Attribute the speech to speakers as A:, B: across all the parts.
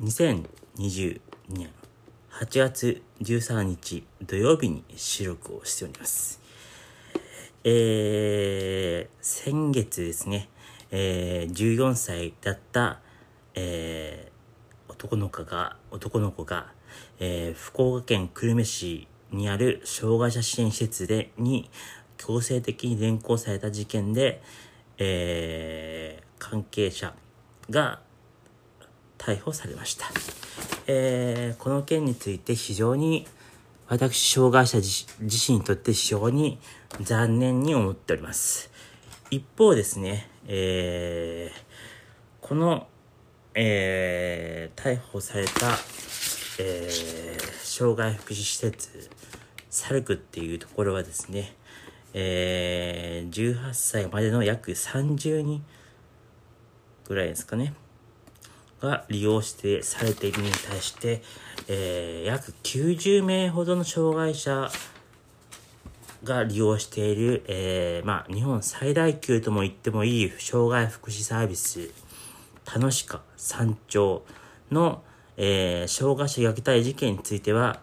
A: 2022年8月13日土曜日に収録をしております。えー、先月ですね、えー、14歳だった、えー、男の子が、男の子が、えー、福岡県久留米市にある障害者支援施設で、に強制的に連行された事件で、えー、関係者が逮捕されました。えー、この件について非常に私、障害者自身にとって非常に残念に思っております。一方ですね、えー、この、えー、逮捕された、えー、障害福祉施設、サルクっていうところはですね、えー、18歳までの約30人ぐらいですかね。が利用してされているに対して、えー、約90名ほどの障害者が利用している、えー、まあ、日本最大級とも言ってもいい障害福祉サービス、楽しか山頂の、えー、障害者虐待事件については、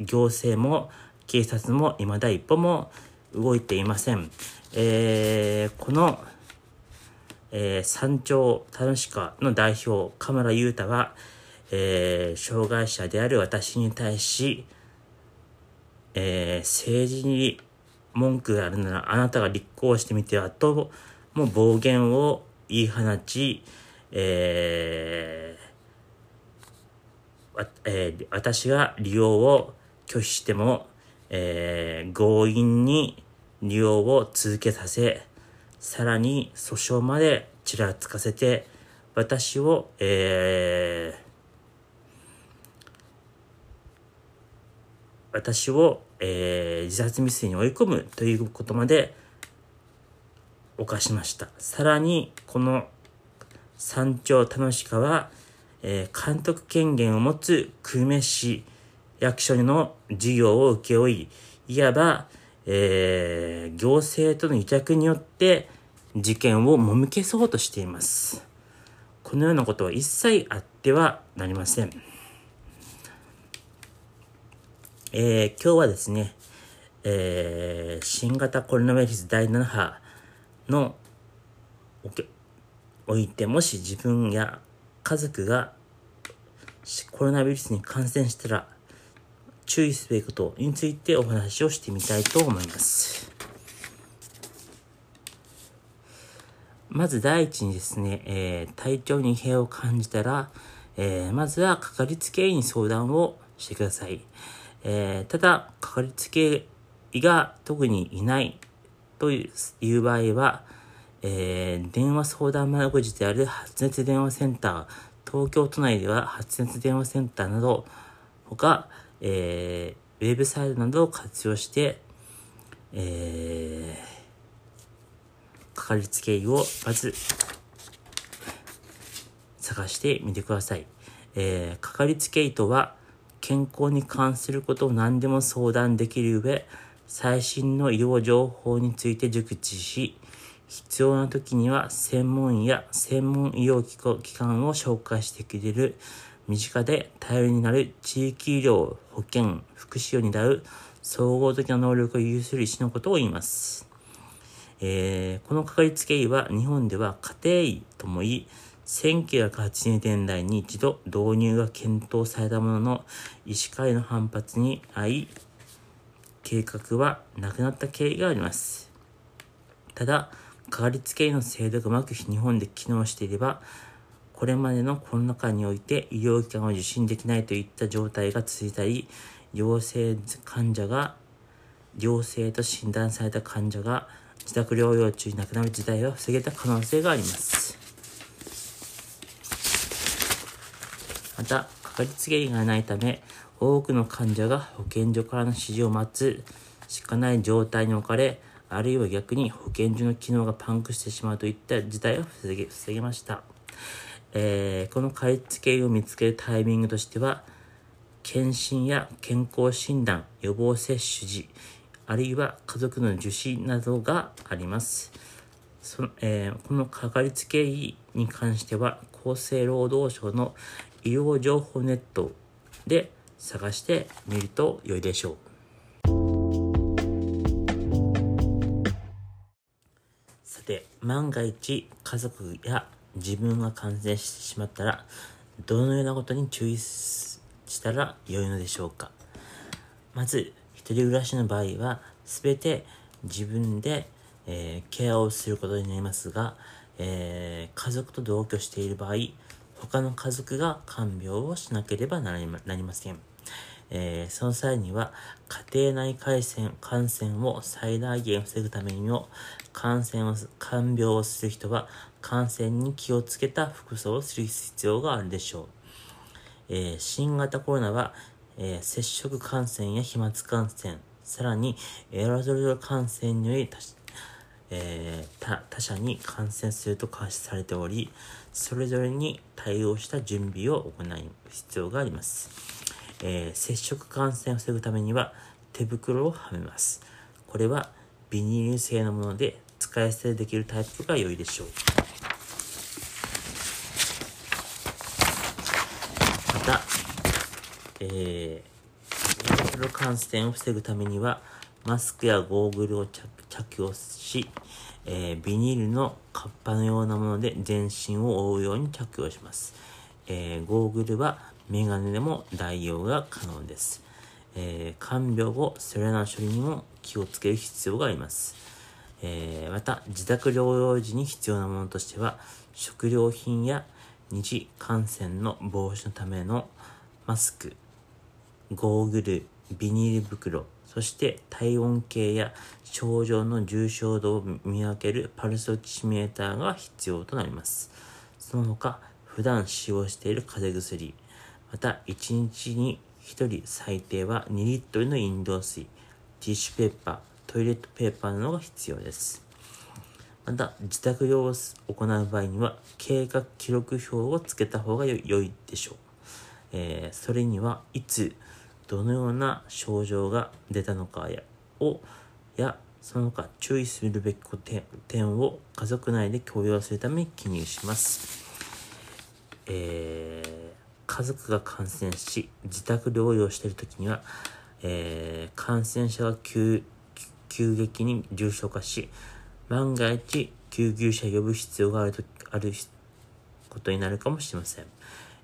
A: 行政も警察も未だ一歩も動いていません。えー、この、えー、山頂楽しかの代表、カ村優太は、えー、障害者である私に対し、えー、政治に文句があるならあなたが立候補してみてはと、もう暴言を言い放ち、えーえー私が利用を拒否しても、えー強引に利用を続けさせ、さらに訴訟までちらつかせて、私を、えー私を、えー自殺未遂に追い込むということまで犯しました。さらに、この山頂楽しかは、えー監督権限を持つ久米市役所の事業を請け負い、いわば、えー行政との癒着によって事件をもみ消そうとしています。このようなことは一切あってはなりません。えー今日はですね、えー新型コロナウイルス第7波のおけおいて、もし自分や家族がコロナウイルスに感染したら注意すべきことについてお話をしてみたいと思います。まず第一にですね、えー体調に異変を感じたら、えーまずはかかりつけ医に相談をしてください。えーただ、かかりつけ医が特にいないという場合は、えー電話相談窓口である発熱電話センター、東京都内では発熱電話センターなど、他、えーウェブサイトなどを活用して、えーかかりつけ医をまず探してみてください。えーかかりつけ医とは健康に関することを何でも相談できる上、最新の医療情報について熟知し、必要な時には専門医や専門医療機関を紹介してくれる身近で頼りになる地域医療、保健、福祉を担う総合的な能力を有する医師のことを言います。えーこのかかりつけ医は日本では家庭医とも言い、1980年代に一度導入が検討されたものの、医師会の反発に遭い、計画はなくなった経緯があります。ただ、かかりつけ医の制度がうまく日本で機能していれば、これまでのコロナ禍において医療機関を受診できないといった状態が続いたり、陽性患者が、陽性と診断された患者が自宅療養中に亡くなる事態を防げた可能性があります。また、かかりつけ医がないため、多くの患者が保健所からの指示を待つしかない状態に置かれ、あるいは逆に保健所の機能がパンクしてしまうといった事態を防げ防げました。えーこのかかりつけ医を見つけるタイミングとしては、検診や健康診断、予防接種時、あるいは家族の受診などがあります。そのえーこのかかりつけ医に関しては、厚生労働省の医療情報ネットで探してみると良いでしょう。さて、万が一家族や自分が感染してしまったら、どのようなことに注意したら良いのでしょうか。まず、一人暮らしの場合は、すべて自分で、えー、ケアをすることになりますが、えー、家族と同居している場合、他の家族が看病をしなければなりません。えー、その際には、家庭内感染感染を最大限防ぐためにも、感染を、看病をする人は、感染に気をつけた服装をする必要があるでしょう。えー、新型コロナは、えー、接触感染や飛沫感染、さらにエアロゾル感染によりえー、他者に感染すると監視されており、それぞれに対応した準備を行う必要があります。えー、接触感染を防ぐためには手袋をはめます。これはビニール製のもので使い捨てできるタイプが良いでしょう。また、えー、感染を防ぐためにはマスクやゴーグルを着着用し、えー、ビニールのカッパのようなもので全身を覆うように着用します。えー、ゴーグルはメガネでも代用が可能です。えー、看病後、それらの処理にも気をつける必要があります。えー、また、自宅療養時に必要なものとしては、食料品や二次感染の防止のためのマスク、ゴーグル、ビニール袋、そして体温計や症状の重症度を見分けるパルスオキシメーターが必要となります。その他、普段使用している風邪薬、また1日に1人最低は2リットルの飲料水、ティッシュペーパー、トイレットペーパーなどが必要です。また、自宅療養を行う場合には、経過記録表をつけた方が良いでしょう。えー、それには、いつ、どのような症状が出たのかやをやその他注意するべき点を家族内で共有するために記入します。えー、家族が感染し自宅療養している時には、えー、感染者が急激に重症化し万が一救急車呼ぶ必要があるとあることになるかもしれません。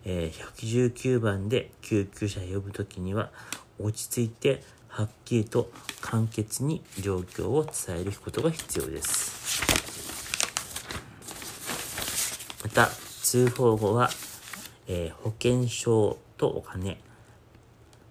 A: えー、119番で救急車呼ぶときには落ち着いてはっきりと簡潔に状況を伝えることが必要です。また、通報後は、えー、保険証とお金、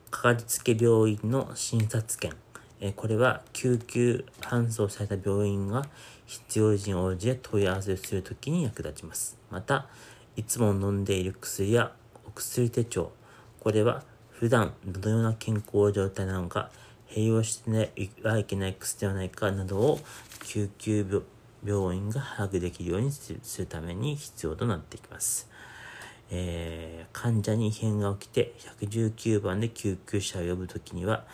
A: かかりつけ病院の診察券、え、これは救急搬送された病院が必要時に応じて問い合わせをするときに役立ちます。また、いつも飲んでいる薬やお薬手帳。これは普段どのような健康状態なのか、併用してはいけない薬ではないかなどを救急病院が把握できるようにするために必要となってきます。えー、患者に異変が起きて119番で救急車を呼ぶときには、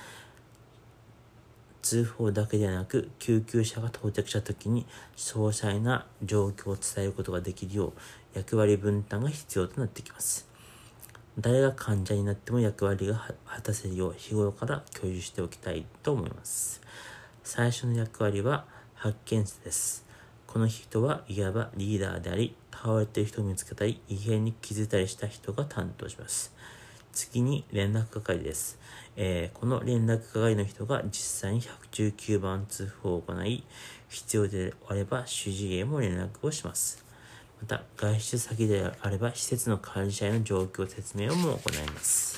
A: 通報だけでなく救急車が到着した時に詳細な状況を伝えることができるよう役割分担が必要となってきます。誰が患者になっても役割が果たせるよう日頃から共有しておきたいと思います。最初の役割は発見者です。この人はいわばリーダーであり、倒れている人を見つけたり、異変に気づいたりした人が担当します。次に連絡係です。えー、この連絡係の人が実際に119番通報を行い、必要であれば主治医へも連絡をします。また、外出先であれば施設の管理者への状況説明をも行います。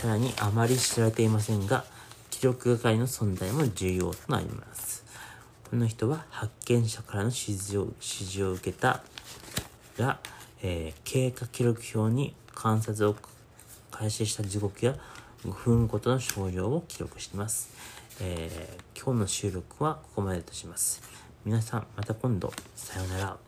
A: さらに、あまり知られていませんが、記録係の存在も重要となります。この人は発見者からの指示を指示を受けたら、えー、経過記録表に観察を開始した時刻や5分ごとの症状を記録しています。えー、今日の収録はここまでとします。皆さん、また今度、さようなら。